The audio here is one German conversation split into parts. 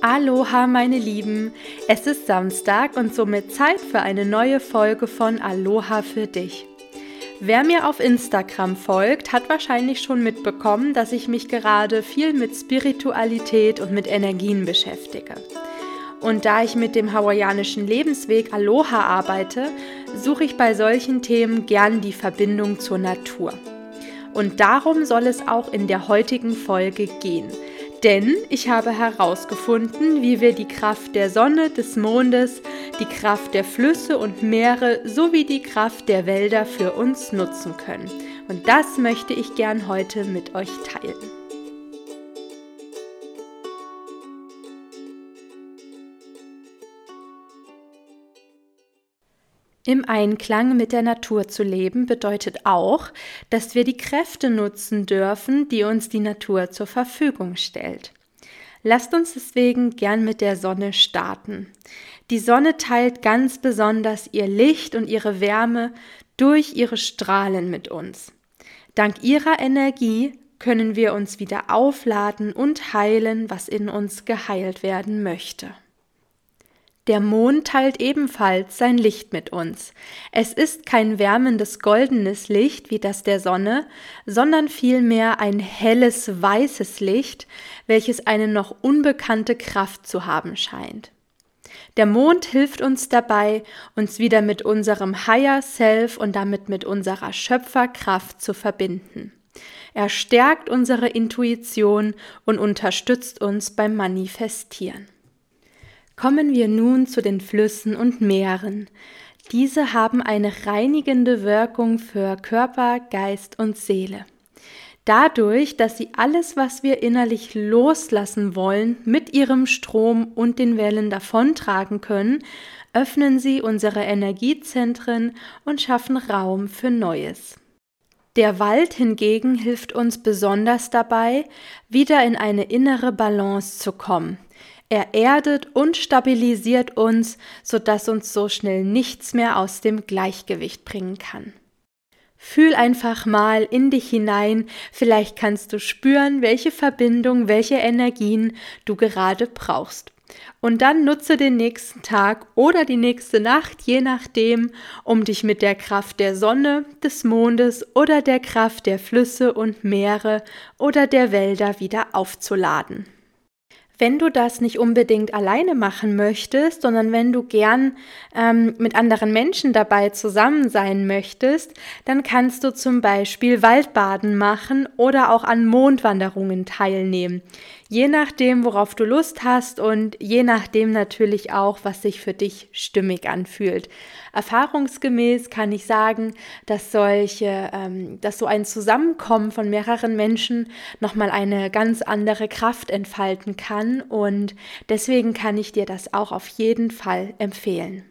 Aloha, meine Lieben! Es ist Samstag und somit Zeit für eine neue Folge von Aloha für dich. Wer mir auf Instagram folgt, hat wahrscheinlich schon mitbekommen, dass ich mich gerade viel mit Spiritualität und mit Energien beschäftige. Und da ich mit dem hawaiianischen Lebensweg Aloha arbeite, suche ich bei solchen Themen gern die Verbindung zur Natur. Und darum soll es auch in der heutigen Folge gehen. Denn ich habe herausgefunden, wie wir die Kraft der Sonne, des Mondes, die Kraft der Flüsse und Meere sowie die Kraft der Wälder für uns nutzen können. Und das möchte ich gern heute mit euch teilen. Im Einklang mit der Natur zu leben bedeutet auch, dass wir die Kräfte nutzen dürfen, die uns die Natur zur Verfügung stellt. Lasst uns deswegen gern mit der Sonne starten. Die Sonne teilt ganz besonders ihr Licht und ihre Wärme durch ihre Strahlen mit uns. Dank ihrer Energie können wir uns wieder aufladen und heilen, was in uns geheilt werden möchte. Der Mond teilt ebenfalls sein Licht mit uns. Es ist kein wärmendes goldenes Licht wie das der Sonne, sondern vielmehr ein helles weißes Licht, welches eine noch unbekannte Kraft zu haben scheint. Der Mond hilft uns dabei, uns wieder mit unserem Higher Self und damit mit unserer Schöpferkraft zu verbinden. Er stärkt unsere Intuition und unterstützt uns beim Manifestieren. Kommen wir nun zu den Flüssen und Meeren. Diese haben eine reinigende Wirkung für Körper, Geist und Seele. Dadurch, dass sie alles, was wir innerlich loslassen wollen, mit ihrem Strom und den Wellen davontragen können, öffnen sie unsere Energiezentren und schaffen Raum für Neues. Der Wald hingegen hilft uns besonders dabei, wieder in eine innere Balance zu kommen. Er erdet und stabilisiert uns, sodass uns so schnell nichts mehr aus dem Gleichgewicht bringen kann. Fühl einfach mal in dich hinein, vielleicht kannst du spüren, welche Verbindung, welche Energien du gerade brauchst. Und dann nutze den nächsten Tag oder die nächste Nacht, je nachdem, um dich mit der Kraft der Sonne, des Mondes oder der Kraft der Flüsse und Meere oder der Wälder wieder aufzuladen. Wenn du das nicht unbedingt alleine machen möchtest, sondern wenn du gern ähm, mit anderen Menschen dabei zusammen sein möchtest, dann kannst du zum Beispiel Waldbaden machen oder auch an Mondwanderungen teilnehmen je nachdem, worauf du Lust hast und je nachdem natürlich auch, was sich für dich stimmig anfühlt. Erfahrungsgemäß kann ich sagen, dass solche, ähm, dass so ein Zusammenkommen von mehreren Menschen nochmal eine ganz andere Kraft entfalten kann und deswegen kann ich dir das auch auf jeden Fall empfehlen.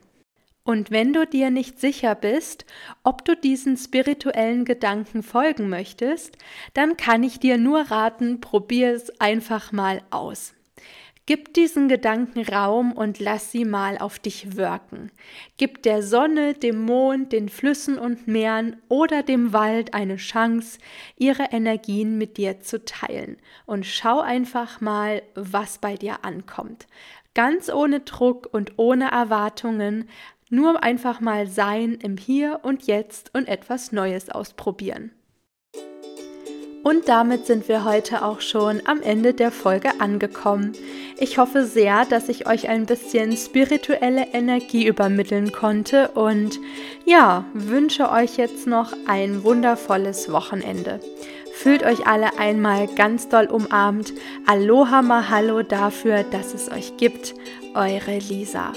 Und wenn du dir nicht sicher bist, ob du diesen spirituellen Gedanken folgen möchtest, dann kann ich dir nur raten, probier es einfach mal aus. Gib diesen Gedanken Raum und lass sie mal auf dich wirken. Gib der Sonne, dem Mond, den Flüssen und Meeren oder dem Wald eine Chance, ihre Energien mit dir zu teilen. Und schau einfach mal, was bei dir ankommt. Ganz ohne Druck und ohne Erwartungen, nur einfach mal sein im Hier und Jetzt und etwas Neues ausprobieren. Und damit sind wir heute auch schon am Ende der Folge angekommen. Ich hoffe sehr, dass ich euch ein bisschen spirituelle Energie übermitteln konnte und ja, wünsche euch jetzt noch ein wundervolles Wochenende. Fühlt euch alle einmal ganz doll umarmt. Aloha Mahalo dafür, dass es euch gibt. Eure Lisa.